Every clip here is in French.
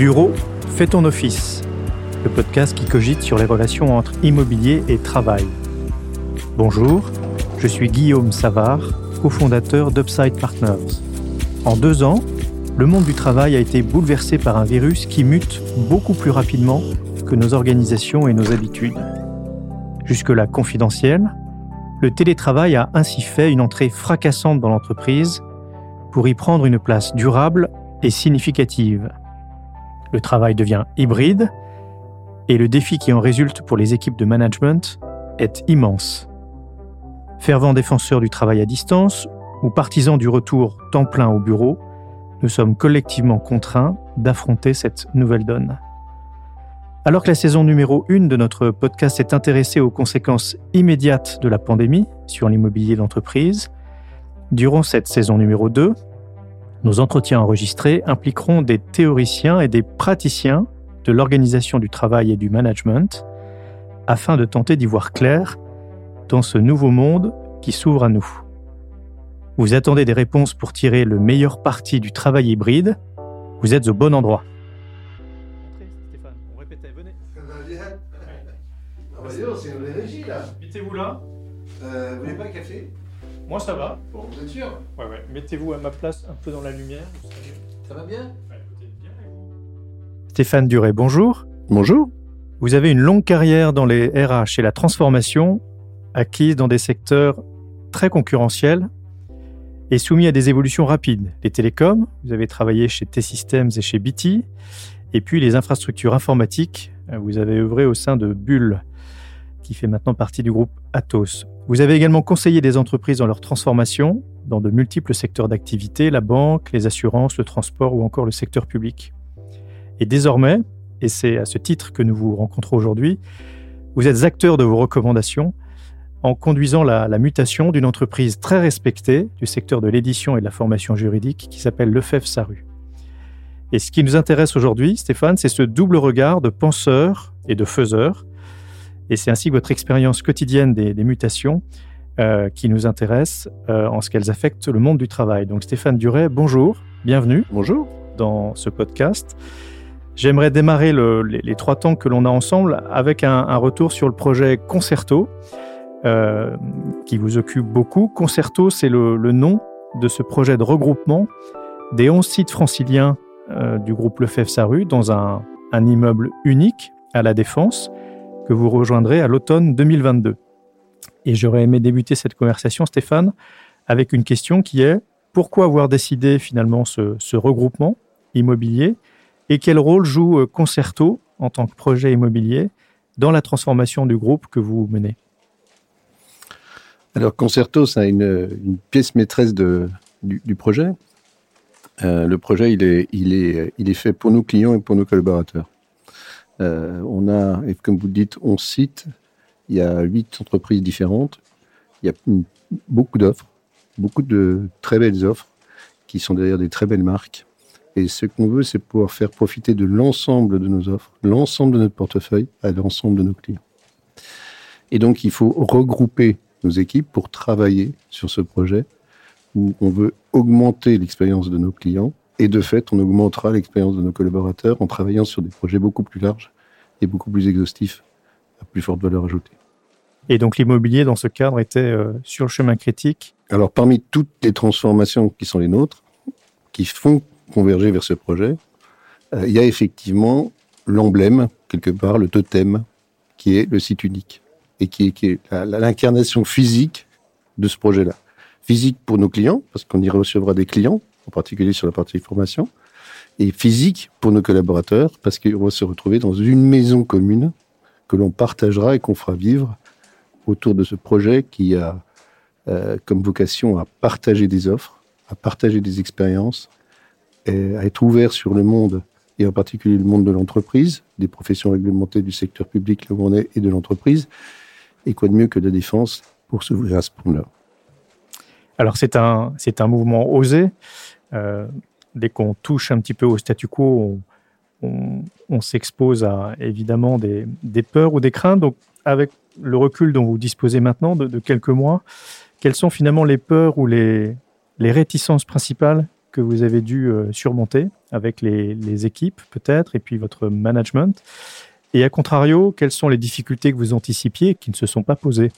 Bureau, fais ton office, le podcast qui cogite sur les relations entre immobilier et travail. Bonjour, je suis Guillaume Savard, cofondateur d'Upside Partners. En deux ans, le monde du travail a été bouleversé par un virus qui mute beaucoup plus rapidement que nos organisations et nos habitudes. Jusque-là confidentiel, le télétravail a ainsi fait une entrée fracassante dans l'entreprise pour y prendre une place durable et significative. Le travail devient hybride et le défi qui en résulte pour les équipes de management est immense. Fervent défenseur du travail à distance ou partisan du retour temps plein au bureau, nous sommes collectivement contraints d'affronter cette nouvelle donne. Alors que la saison numéro 1 de notre podcast s'est intéressée aux conséquences immédiates de la pandémie sur l'immobilier d'entreprise, durant cette saison numéro 2, nos entretiens enregistrés impliqueront des théoriciens et des praticiens de l'organisation du travail et du management afin de tenter d'y voir clair dans ce nouveau monde qui s'ouvre à nous. Vous attendez des réponses pour tirer le meilleur parti du travail hybride Vous êtes au bon endroit. Stéphane, on répétait, venez. Ah bah dis donc, c'est une énergie là. Mettez-vous là. Euh, vous voulez pas un café? Moi ça va. Bon, vous êtes sûr? Ouais, ouais. Mettez-vous à ma place un peu dans la lumière. Ça va bien? Stéphane Duret, bonjour. Bonjour. Vous avez une longue carrière dans les RH et la transformation, acquise dans des secteurs très concurrentiels et soumis à des évolutions rapides. Les télécoms, vous avez travaillé chez T-Systems et chez BT, et puis les infrastructures informatiques, vous avez œuvré au sein de Bull, qui fait maintenant partie du groupe Atos. Vous avez également conseillé des entreprises dans leur transformation, dans de multiples secteurs d'activité, la banque, les assurances, le transport ou encore le secteur public. Et désormais, et c'est à ce titre que nous vous rencontrons aujourd'hui, vous êtes acteur de vos recommandations en conduisant la, mutation d'une entreprise très respectée du secteur de l'édition et de la formation juridique qui s'appelle Lefebvre Saru. Et ce qui nous intéresse aujourd'hui, Stéphane, c'est ce double regard de penseur et de faiseur. Et c'est ainsi que votre expérience quotidienne des, des mutations euh, qui nous intéresse euh, en ce qu'elles affectent le monde du travail. Donc Stéphane Duret, bonjour, bienvenue Bonjour. dans ce podcast. J'aimerais démarrer le- les, les trois temps que l'on a ensemble avec un, un retour sur le projet Concerto, euh, qui vous occupe beaucoup. Concerto, c'est le, le nom de ce projet de regroupement des 11 sites franciliens du groupe Lefebvre-Saru dans un, un immeuble unique à la Défense que vous rejoindrez à l'automne 2022. Et j'aurais aimé débuter cette conversation, Stéphane, avec une question qui est pourquoi avoir décidé finalement ce, regroupement immobilier et quel rôle joue euh, Concerto en tant que projet immobilier dans la transformation du groupe que vous menez? Alors, Concerto, c'est une, pièce maîtresse du projet. Euh, le projet, il est, il, est, il est fait pour nos clients et pour nos collaborateurs. Euh, on a, et comme vous le dites, 11 sites. Il y a 8 entreprises différentes. Il y a beaucoup d'offres, beaucoup de très belles offres qui sont derrière des très belles marques. Et ce qu'on veut, c'est pouvoir faire profiter de l'ensemble de nos offres, l'ensemble de notre portefeuille à l'ensemble de nos clients. Et donc, il faut regrouper nos équipes pour travailler sur ce projet où on veut augmenter l'expérience de nos clients et de fait, on augmentera l'expérience de nos collaborateurs en travaillant sur des projets beaucoup plus larges et beaucoup plus exhaustifs, à plus forte valeur ajoutée. Et donc l'immobilier, dans ce cadre, était euh, sur le chemin critique? Alors, parmi toutes les transformations qui sont les nôtres, qui font converger vers ce projet, euh, il y a effectivement l'emblème, quelque part, le totem, qui est le site unique et qui est, qui l'incarnation physique de ce projet-là. Physique pour nos clients, parce qu'on y recevra des clients, en particulier sur la partie formation, et physique pour nos collaborateurs, parce qu'ils vont se retrouver dans une maison commune que l'on partagera et qu'on fera vivre autour de ce projet qui a euh, comme vocation à partager des offres, à partager des expériences, à être ouvert sur le monde, et en particulier le monde de l'entreprise, des professions réglementées du secteur public, est, et de l'entreprise. Et quoi de mieux que la défense pour s'ouvrir à ce monde-là Alors c'est un, c'est un mouvement osé. Euh, dès qu'on touche un petit peu au statu quo, on, s'expose à évidemment des, des peurs ou des craintes. Donc avec le recul dont vous disposez maintenant de, quelques mois, quelles sont finalement les peurs ou les, les réticences principales que vous avez dû euh, surmonter avec les, les équipes peut-être et puis votre management? Et à contrario, quelles sont les difficultés que vous anticipiez qui ne se sont pas posées?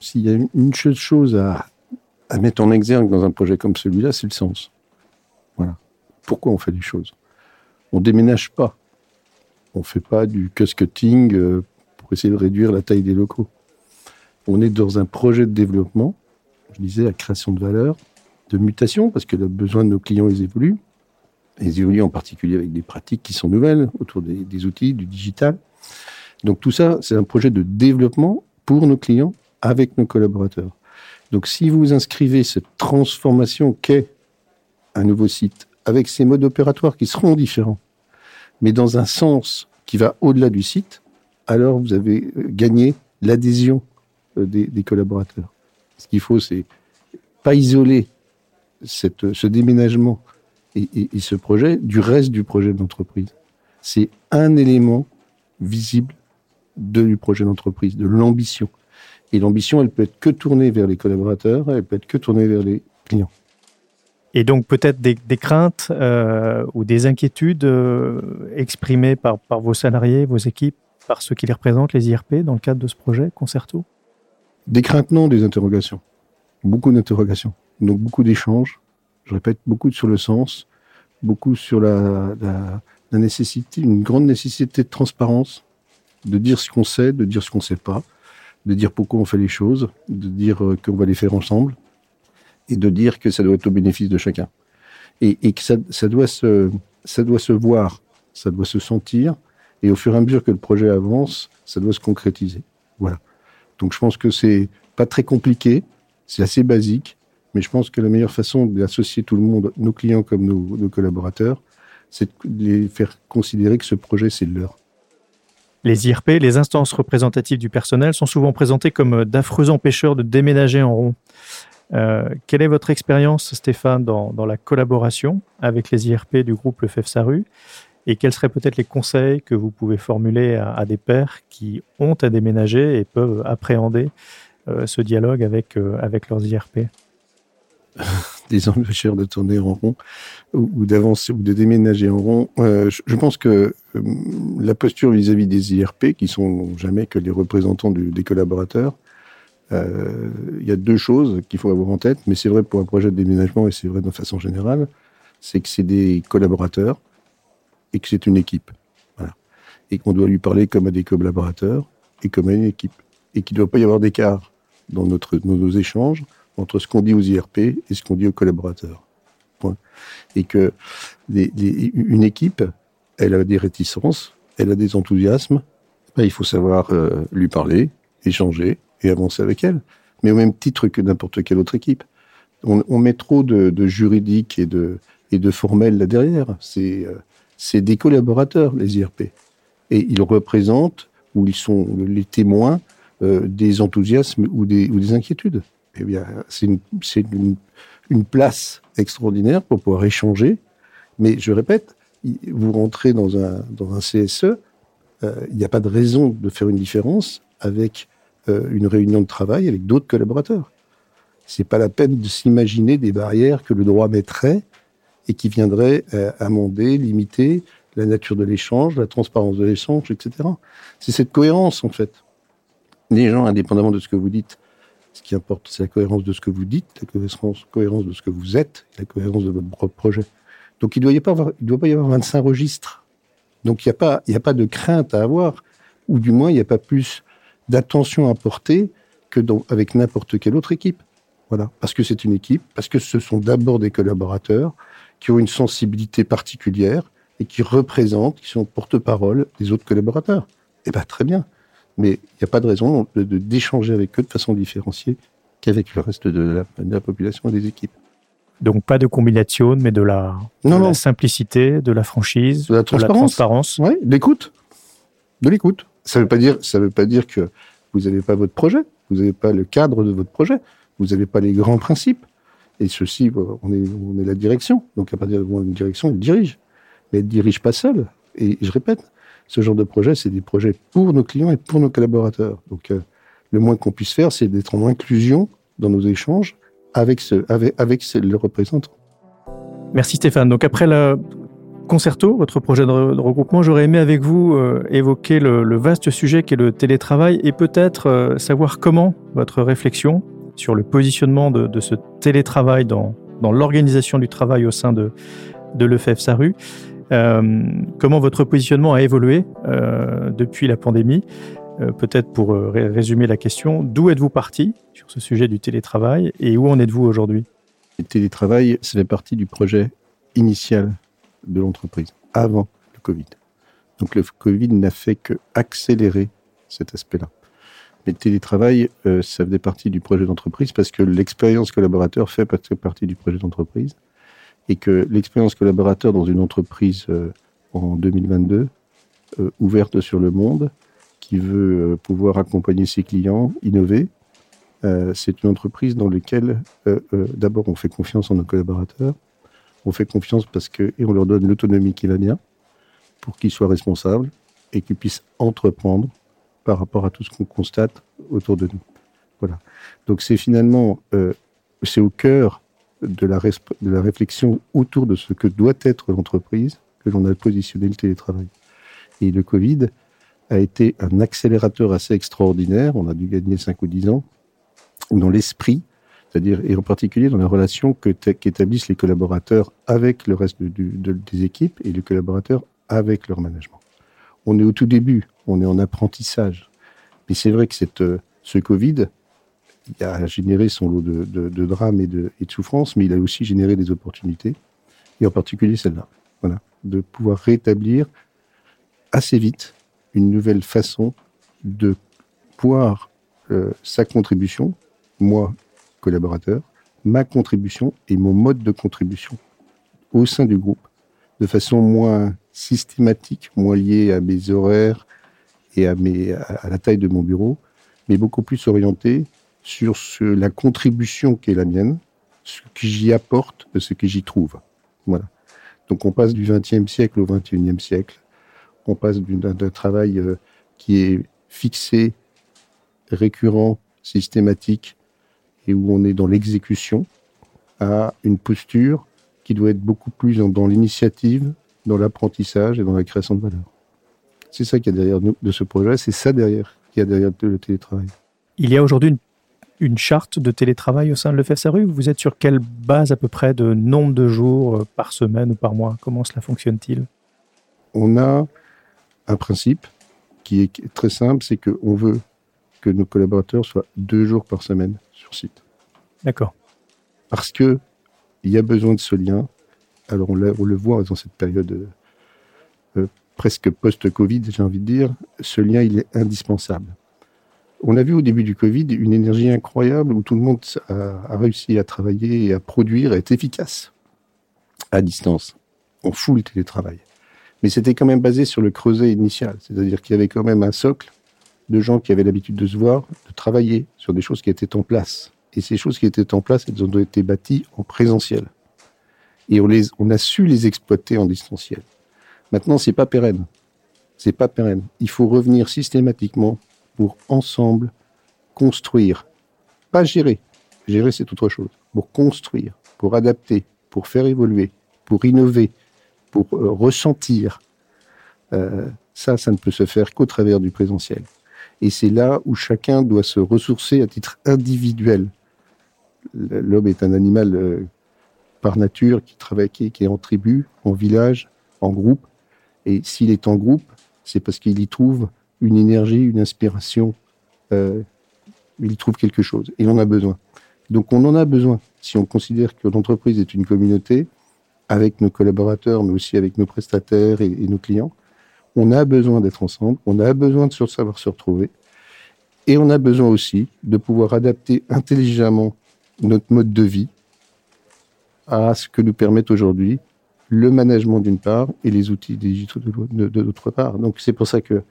S'il y a une chose à, à mettre en exergue dans un projet comme celui-là, c'est le sens. Voilà. Pourquoi on fait des choses? On déménage pas. On fait pas du cost-cutting euh, pour essayer de réduire la taille des locaux. On est dans un projet de développement, je disais, la création de valeur, de mutation, parce que le besoin de nos clients, ils évoluent. Ils évoluent en particulier avec des pratiques qui sont nouvelles autour des, des outils, du digital. Donc tout ça, c'est un projet de développement pour nos clients, avec nos collaborateurs. Donc si vous inscrivez cette transformation qu'est un nouveau site, avec ses modes opératoires qui seront différents, mais dans un sens qui va au-delà du site, alors vous avez gagné l'adhésion euh, des, collaborateurs. Ce qu'il faut, c'est pas isoler cette, ce déménagement et, ce projet du reste du projet d'entreprise. C'est un élément visible du projet d'entreprise, de l'ambition. Et l'ambition, elle peut être que tournée vers les collaborateurs, elle peut être que tournée vers les clients. Et donc peut-être des, des craintes euh, ou des inquiétudes euh, exprimées par, par vos salariés, vos équipes, par ceux qui les représentent, les IRP, dans le cadre de ce projet Concerto? Des craintes, non, des interrogations. Beaucoup d'interrogations. Donc beaucoup d'échanges. Je répète, beaucoup sur le sens, beaucoup sur la, la, la nécessité, une grande nécessité de transparence, de dire ce qu'on sait, de dire ce qu'on ne sait pas, de dire pourquoi on fait les choses, de dire euh, qu'on va les faire ensemble, et de dire que ça doit être au bénéfice de chacun. Et, et que ça, ça, doit se, ça doit se voir, ça doit se sentir, et au fur et à mesure que le projet avance, ça doit se concrétiser. Voilà. Donc je pense que c'est pas très compliqué, c'est assez basique, mais je pense que la meilleure façon d'associer tout le monde, nos clients comme nos, nos collaborateurs, c'est de les faire considérer que ce projet, c'est leur. Les IRP, les instances représentatives du personnel, sont souvent présentées comme d'affreux empêcheurs de déménager en rond. Euh, quelle est votre expérience, Stéphane, dans, la collaboration avec les IRP du groupe Le FEF-SARU Et quels seraient peut-être les conseils que vous pouvez formuler à, des pairs qui ont à déménager et peuvent appréhender euh, ce dialogue euh, avec leurs IRP des empêcheurs de tourner en rond ou, d'avancer ou de déménager en rond. Euh, je, pense que euh, la posture vis-à-vis -vis des IRP, qui sont jamais que les représentants des collaborateurs, euh, il y a deux choses qu'il faut avoir en tête, mais c'est vrai pour un projet de déménagement et c'est vrai de façon générale, c'est que c'est des collaborateurs et que c'est une équipe. Et qu'on doit lui parler comme à des collaborateurs et comme à une équipe. Et qu'il ne doit pas y avoir d'écart dans, notre, nos échanges entre ce qu'on dit aux IRP et ce qu'on dit aux collaborateurs. Et que une équipe, elle a des réticences, elle a des enthousiasmes, ben, il faut savoir euh, lui parler, échanger et avancer avec elle. Mais au même titre que n'importe quelle autre équipe. On, met trop de, de juridique et de, et formel là derrière. C'est euh, des collaborateurs, les IRP. Et ils représentent, ou ils sont les témoins, euh, des enthousiasmes ou des inquiétudes eh bien, c'est une, place extraordinaire pour pouvoir échanger. Mais je répète, vous rentrez dans un, dans un CSE, euh, il n'y a pas de raison de faire une différence avec euh, une réunion de travail avec d'autres collaborateurs. C'est pas la peine de s'imaginer des barrières que le droit mettrait et qui viendraient euh, amender, limiter la nature de l'échange, la transparence de l'échange, etc. C'est cette cohérence, en fait. Les gens, indépendamment de ce que vous dites, ce qui importe, c'est la cohérence de ce que vous dites, la cohérence, cohérence de ce que vous êtes, la cohérence de votre projet. Donc il ne doit, pas y avoir 25 registres. Donc il n'y a, pas, a pas de crainte à avoir, ou du moins il n'y a pas plus d'attention à porter que avec n'importe quelle autre équipe. Voilà, parce que c'est une équipe, parce que ce sont d'abord des collaborateurs qui ont une sensibilité particulière et qui représentent, qui sont porte-parole des autres collaborateurs. Eh bien, très bien mais il n'y a pas de raison d'échanger de, avec eux de façon différenciée qu'avec le reste de la, de la, population et des équipes. Donc pas de combination, mais de la, non, de non. la simplicité, de la franchise, de la transparence, de. Oui, l'écoute, de l'écoute. Ça ne veut pas dire, ça veut pas dire que vous n'avez pas votre projet, vous n'avez pas le cadre de votre projet, vous n'avez pas les grands principes. Et ceci, on est, on est la direction. Donc à partir de une direction, elle dirige, mais elle ne dirige pas seule. Et je répète, ce genre de projet, c'est des projets pour nos clients et pour nos collaborateurs. Donc, euh, le moins qu'on puisse faire, c'est d'être en inclusion dans nos échanges avec, ce, avec, le représentant. Merci Stéphane. Donc après le concerto, votre projet de, regroupement, j'aurais aimé avec vous euh, évoquer le, vaste sujet qu'est le télétravail et peut-être euh, savoir comment votre réflexion sur le positionnement de, ce télétravail dans, l'organisation du travail au sein de, de l'EFF Saru, euh, comment votre positionnement a évolué depuis la pandémie? peut-être pour résumer la question, d'où êtes-vous parti sur ce sujet du télétravail et où en êtes-vous aujourd'hui? Le télétravail, c'est fait partie du projet initial de l'entreprise, avant le Covid. Donc le Covid n'a fait que accélérer cet aspect-là. Mais le télétravail, euh, ça faisait partie du projet d'entreprise parce que l'expérience collaborateur fait partie du projet d'entreprise et que l'expérience collaborateur dans une entreprise euh, en 2022, euh, ouverte sur le monde, qui veut pouvoir accompagner ses clients, innover, c'est une entreprise dans laquelle d'abord on fait confiance en nos collaborateurs, on fait confiance parce que, et on leur donne l'autonomie qui va bien pour qu'ils soient responsables et qu'ils puissent entreprendre par rapport à tout ce qu'on constate autour de nous. Voilà. Donc c'est finalement, euh, c'est au cœur de la, réflexion autour de ce que doit être l'entreprise que l'on a positionné le télétravail. Et le Covid a été un accélérateur assez extraordinaire. On a dû gagner 5 ou 10 ans, dans l'esprit c'est-à-dire, et en particulier dans la relation qu'établissent les collaborateurs avec le reste des équipes et les collaborateurs avec leur management. On est au tout début, on est en apprentissage. Mais c'est vrai que cette, ce Covid il a généré son lot de, de, drames et de, et de souffrances, mais il a aussi généré des opportunités, et en particulier celle-là. Voilà, de pouvoir rétablir assez vite une nouvelle façon de pouvoir euh, sa contribution, moi collaborateurs, ma contribution et mon mode de contribution au sein du groupe, de façon moins systématique, moins liée à mes horaires et à, à la taille de mon bureau, mais beaucoup plus orientée sur la contribution qui est la mienne, ce que j'y apporte, ce que j'y trouve. Voilà. Donc on passe du XXe siècle au XXIe siècle. On passe d'un travail euh, qui est fixé, récurrent, systématique, et où on est dans l'exécution, à une posture qui doit être beaucoup plus dans, l'initiative, dans l'apprentissage et dans la création de valeur. C'est ça qu'il y a derrière de ce projet, c'est ça derrière qu'il a derrière le télétravail. Il y a aujourd'hui une, charte de télétravail au sein de l'EFSRU Vous êtes sur quelle base à peu près de nombre de jours euh, par semaine ou par mois? Comment cela fonctionne-t-il? On a un principe qui est très simple, c'est qu'on veut que nos collaborateurs soient deux jours par semaine sur site. D'accord. Parce que il y a besoin de ce lien. Alors on, le voit dans cette période euh, euh, presque post-Covid, j'ai envie de dire, ce lien il est indispensable. On a vu au début du Covid une énergie incroyable où tout le monde a, réussi à travailler et à produire, et être efficace à distance, en full télétravail. Mais c'était quand même basé sur le creuset initial, c'est-à-dire qu'il y avait quand même un socle de gens qui avaient l'habitude de se voir, de travailler sur des choses qui étaient en place. Et ces choses qui étaient en place, elles ont été bâties en présentiel. Et on, les, on a su les exploiter en distanciel. Maintenant, c'est pas pérenne. C'est pas pérenne. Il faut revenir systématiquement pour ensemble construire. Pas gérer. Gérer, c'est autre chose. Pour construire, pour adapter, pour faire évoluer, pour innover, pour euh, ressentir. Euh, ça, ça ne peut se faire qu'au travers du présentiel. Et c'est là où chacun doit se ressourcer à titre individuel. L'homme est un animal euh, par nature qui travaille, qui, est en tribu, en village, en groupe. Et s'il est en groupe, c'est parce qu'il y trouve une énergie, une inspiration. Euh, il trouve quelque chose. Et on a besoin. Donc on en a besoin. Si on considère que l'entreprise est une communauté, avec nos collaborateurs, mais aussi avec nos prestataires et nos clients, on a besoin d'être ensemble, on a besoin de savoir se retrouver, et on a besoin aussi de pouvoir adapter intelligemment notre mode de vie à ce que nous permettent aujourd'hui le management d'une part et les outils digitaux de d'autre part. Donc c'est pour ça que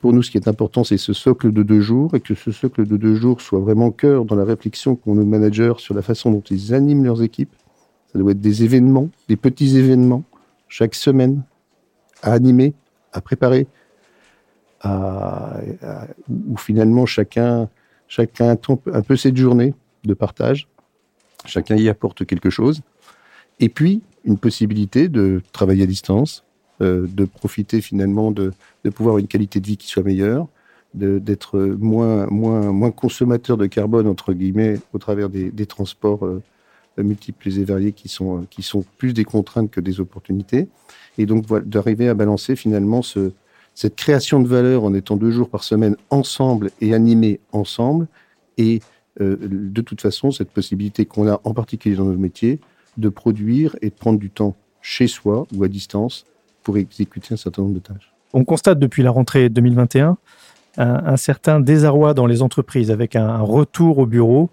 pour nous, ce qui est important, c'est ce socle de deux jours et que ce socle de deux jours soit vraiment cœur dans la réflexion qu'ont nos managers sur la façon dont ils animent leurs équipes. Ça doit être des événements, des petits événements chaque semaine à animer à préparer, où finalement chacun, chacun un peu cette journée de partage, chacun y apporte quelque chose. Et puis, une possibilité de travailler à distance, de profiter finalement de, de pouvoir une qualité de vie qui soit meilleure, d'être moins, moins, moins consommateur de carbone, entre guillemets, au travers des, des transports euh, multiples et variés qui sont, qui sont plus des contraintes que des opportunités. Et donc, d'arriver à balancer finalement ce, cette création de valeur en étant deux jours par semaine ensemble et animés ensemble, et euh, de toute façon, cette possibilité qu'on a, en particulier dans nos métiers, de produire et de prendre du temps chez soi ou à distance pour exécuter un certain nombre de tâches. On constate depuis la rentrée 2021 un, certain désarroi dans les entreprises avec un, retour au bureau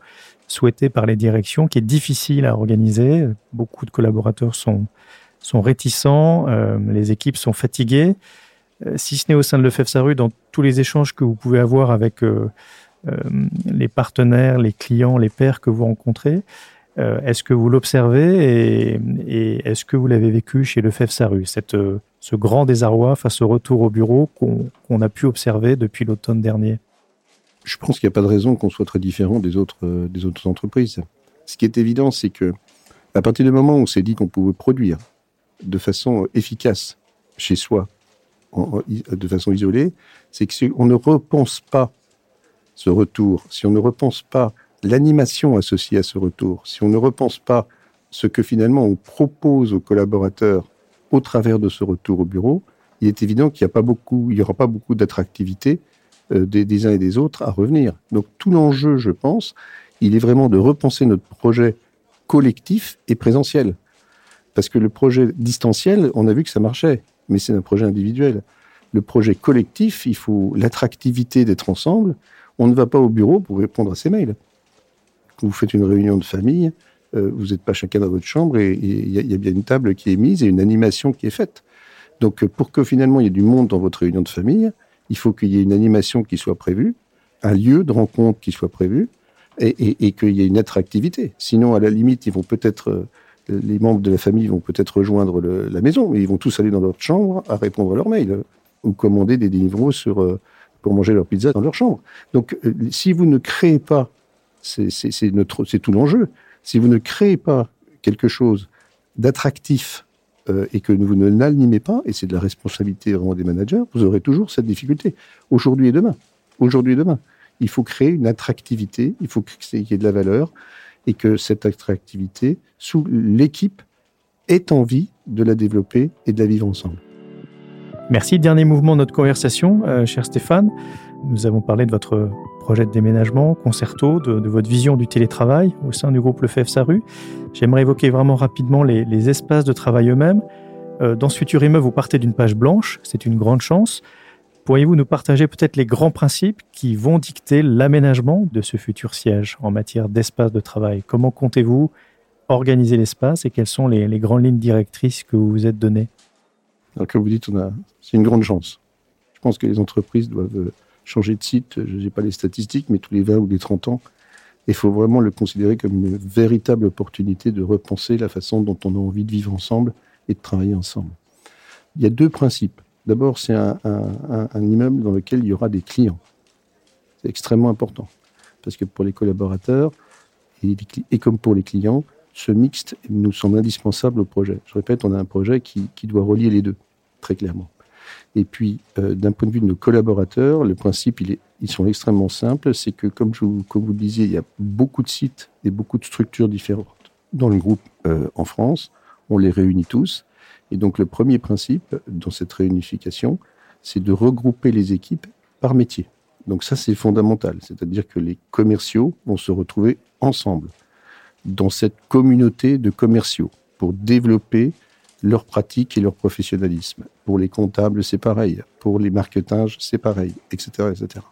souhaité par les directions qui est difficile à organiser. Beaucoup de collaborateurs sont, sont réticents, euh, les équipes sont fatiguées. Euh, si ce n'est au sein de l'EFEFSARU, dans tous les échanges que vous pouvez avoir avec euh, les partenaires, les clients, les pairs que vous rencontrez, euh, est-ce que vous l'observez et, est-ce que vous l'avez vécu chez le FEFSARU, cette, euh, ce grand désarroi face au retour au bureau qu'on qu a pu observer depuis l'automne dernier? Je pense qu'il n'y a pas de raison qu'on soit très différent des autres, euh, des autres entreprises. Ce qui est évident, c'est que à partir du moment où on s'est dit qu'on pouvait produire de façon efficace chez soi, de façon isolée, c'est qu'on ne repense pas ce retour, si on ne repense pas l'animation associée à ce retour, si on ne repense pas ce que finalement on propose aux collaborateurs au travers de ce retour au bureau, il est évident qu'il n'y aura pas beaucoup d'attractivité euh, des, uns et des autres à revenir. Donc tout l'enjeu, je pense, il est vraiment de repenser notre projet collectif et présentiel. Parce que le projet distanciel, on a vu que ça marchait, mais c'est un projet individuel. Le projet collectif, il faut l'attractivité d'être ensemble. On ne va pas au bureau pour répondre à ses mails vous faites une réunion de famille, euh, vous n'êtes pas chacun dans votre chambre et il y, a bien une table qui est mise et une animation qui est faite. Donc, pour que finalement il y ait du monde dans votre réunion de famille, il faut qu'il y ait une animation qui soit prévue, un lieu de rencontre qui soit prévu et, qu'il y ait une attractivité. Sinon, à la limite, ils vont peut-être, euh, les membres de la famille vont peut-être rejoindre la maison, mais ils vont tous aller dans leur chambre à répondre à leurs mails ou commander des euh, pour manger leur pizza dans leur chambre. Donc, euh, si vous ne créez pas c'est tout l'enjeu. Si vous ne créez pas quelque chose d'attractif euh, et que vous ne l'animez pas, et c'est de la responsabilité vraiment des managers, vous aurez toujours cette difficulté. Aujourd'hui et demain. Aujourd'hui et demain. Il faut créer une attractivité, il faut qu'il y ait de la valeur, et que cette attractivité, sous l'équipe, ait envie de la développer et de la vivre ensemble. Merci. Dernier mouvement de notre conversation, euh, cher Stéphane. Nous avons parlé de votre projet de déménagement, concerto, de, votre vision du télétravail au sein du groupe Lefebvre Saru. J'aimerais évoquer vraiment rapidement les, espaces de travail eux-mêmes. Euh, dans ce futur immeuble, vous partez d'une page blanche, c'est une grande chance. Pourriez-vous nous partager peut-être les grands principes qui vont dicter l'aménagement de ce futur siège en matière d'espace de travail? Comment comptez-vous organiser l'espace et quelles sont les, grandes lignes directrices que vous vous êtes données? Alors, comme vous dites, c'est une grande chance. Je pense que les entreprises doivent changer de site, je n'ai pas les statistiques, mais tous les 20 ou les 30 ans. Il faut vraiment le considérer comme une véritable opportunité de repenser la façon dont on a envie de vivre ensemble et de travailler ensemble. Il y a deux principes. D'abord, c'est un, immeuble dans lequel il y aura des clients. C'est extrêmement important. Parce que pour les collaborateurs, et, comme pour les clients, ce mixte nous semble indispensable au projet. Je répète, on a un projet qui doit relier les deux, très clairement. Et puis, euh, d'un point de vue de nos collaborateurs, le principe, ils sont extrêmement simples. C'est que, comme, je, comme vous le disiez, il y a beaucoup de sites et beaucoup de structures différentes dans le groupe euh, en France. On les réunit tous. Et donc, le premier principe dans cette réunification, c'est de regrouper les équipes par métier. Donc ça, c'est fondamental. C'est-à-dire que les commerciaux vont se retrouver ensemble dans cette communauté de commerciaux pour développer leur pratique et leur professionnalisme. Pour les comptables, c'est pareil. Pour les marketages, c'est pareil, etc., etc.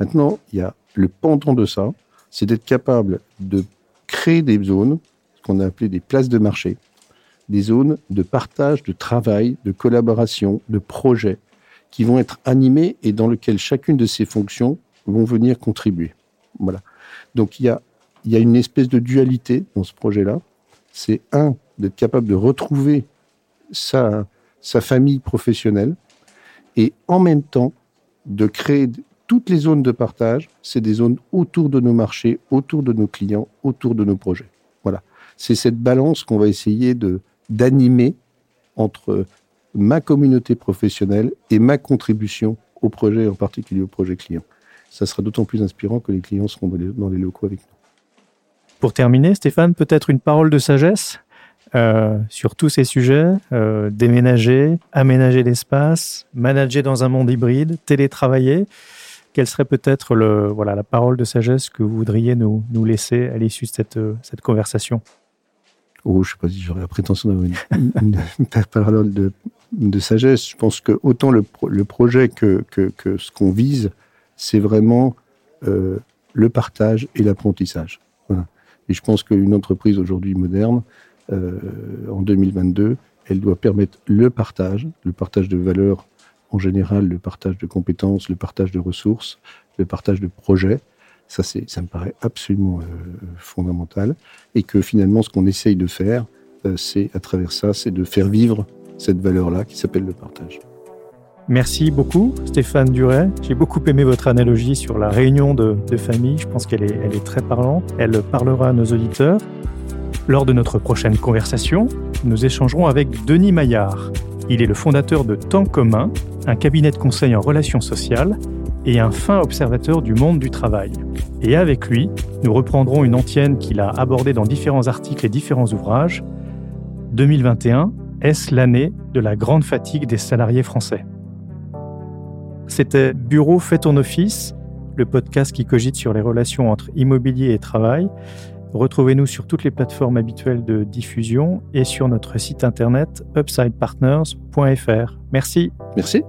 Maintenant, il y a le pendant de ça, c'est d'être capable de créer des zones, ce qu'on a appelé des places de marché, des zones de partage, de travail, de collaboration, de projets, qui vont être animées et dans lesquelles chacune de ces fonctions vont venir contribuer. Voilà. Donc il y a, il y a une espèce de dualité dans ce projet-là. C'est un, d'être capable de retrouver sa, famille professionnelle et en même temps de créer toutes les zones de partage, c'est des zones autour de nos marchés, autour de nos clients, autour de nos projets. Voilà. C'est cette balance qu'on va essayer d'animer entre ma communauté professionnelle et ma contribution au projet, en particulier au projet client. Ça sera d'autant plus inspirant que les clients seront dans les, locaux avec nous. Pour terminer, Stéphane, peut-être une parole de sagesse? Euh, sur tous ces sujets, euh, déménager, aménager l'espace, manager dans un monde hybride, télétravailler. Quelle serait peut-être le, voilà, la parole de sagesse que vous voudriez nous, laisser à l'issue de cette, cette conversation? Oh, je ne sais pas si j'aurais la prétention d'avoir une, parole de, de, sagesse. Je pense que autant le, projet que, ce qu'on vise, c'est vraiment euh, le partage et l'apprentissage. Et je pense qu'une entreprise aujourd'hui moderne, euh, en 2022, elle doit permettre le partage, le partage de valeurs en général, le partage de compétences, le partage de ressources, le partage de projets. Ça, ça me paraît absolument euh, fondamental. Et que finalement, ce qu'on essaye de faire, euh, c'est à travers ça, c'est de faire vivre cette valeur-là qui s'appelle le partage. Merci beaucoup, Stéphane Duret. J'ai beaucoup aimé votre analogie sur la réunion de, famille. Je pense qu'elle est, elle est très parlante. Elle parlera à nos auditeurs. Lors de notre prochaine conversation, nous échangerons avec Denis Maillard. Il est le fondateur de Temps commun, un cabinet de conseil en relations sociales et un fin observateur du monde du travail. Et avec lui, nous reprendrons une antienne qu'il a abordée dans différents articles et différents ouvrages. 2021, est-ce l'année de la grande fatigue des salariés français? C'était Bureau fait ton office, le podcast qui cogite sur les relations entre immobilier et travail. Retrouvez-nous sur toutes les plateformes habituelles de diffusion et sur notre site internet upsidepartners.fr. Merci. Merci.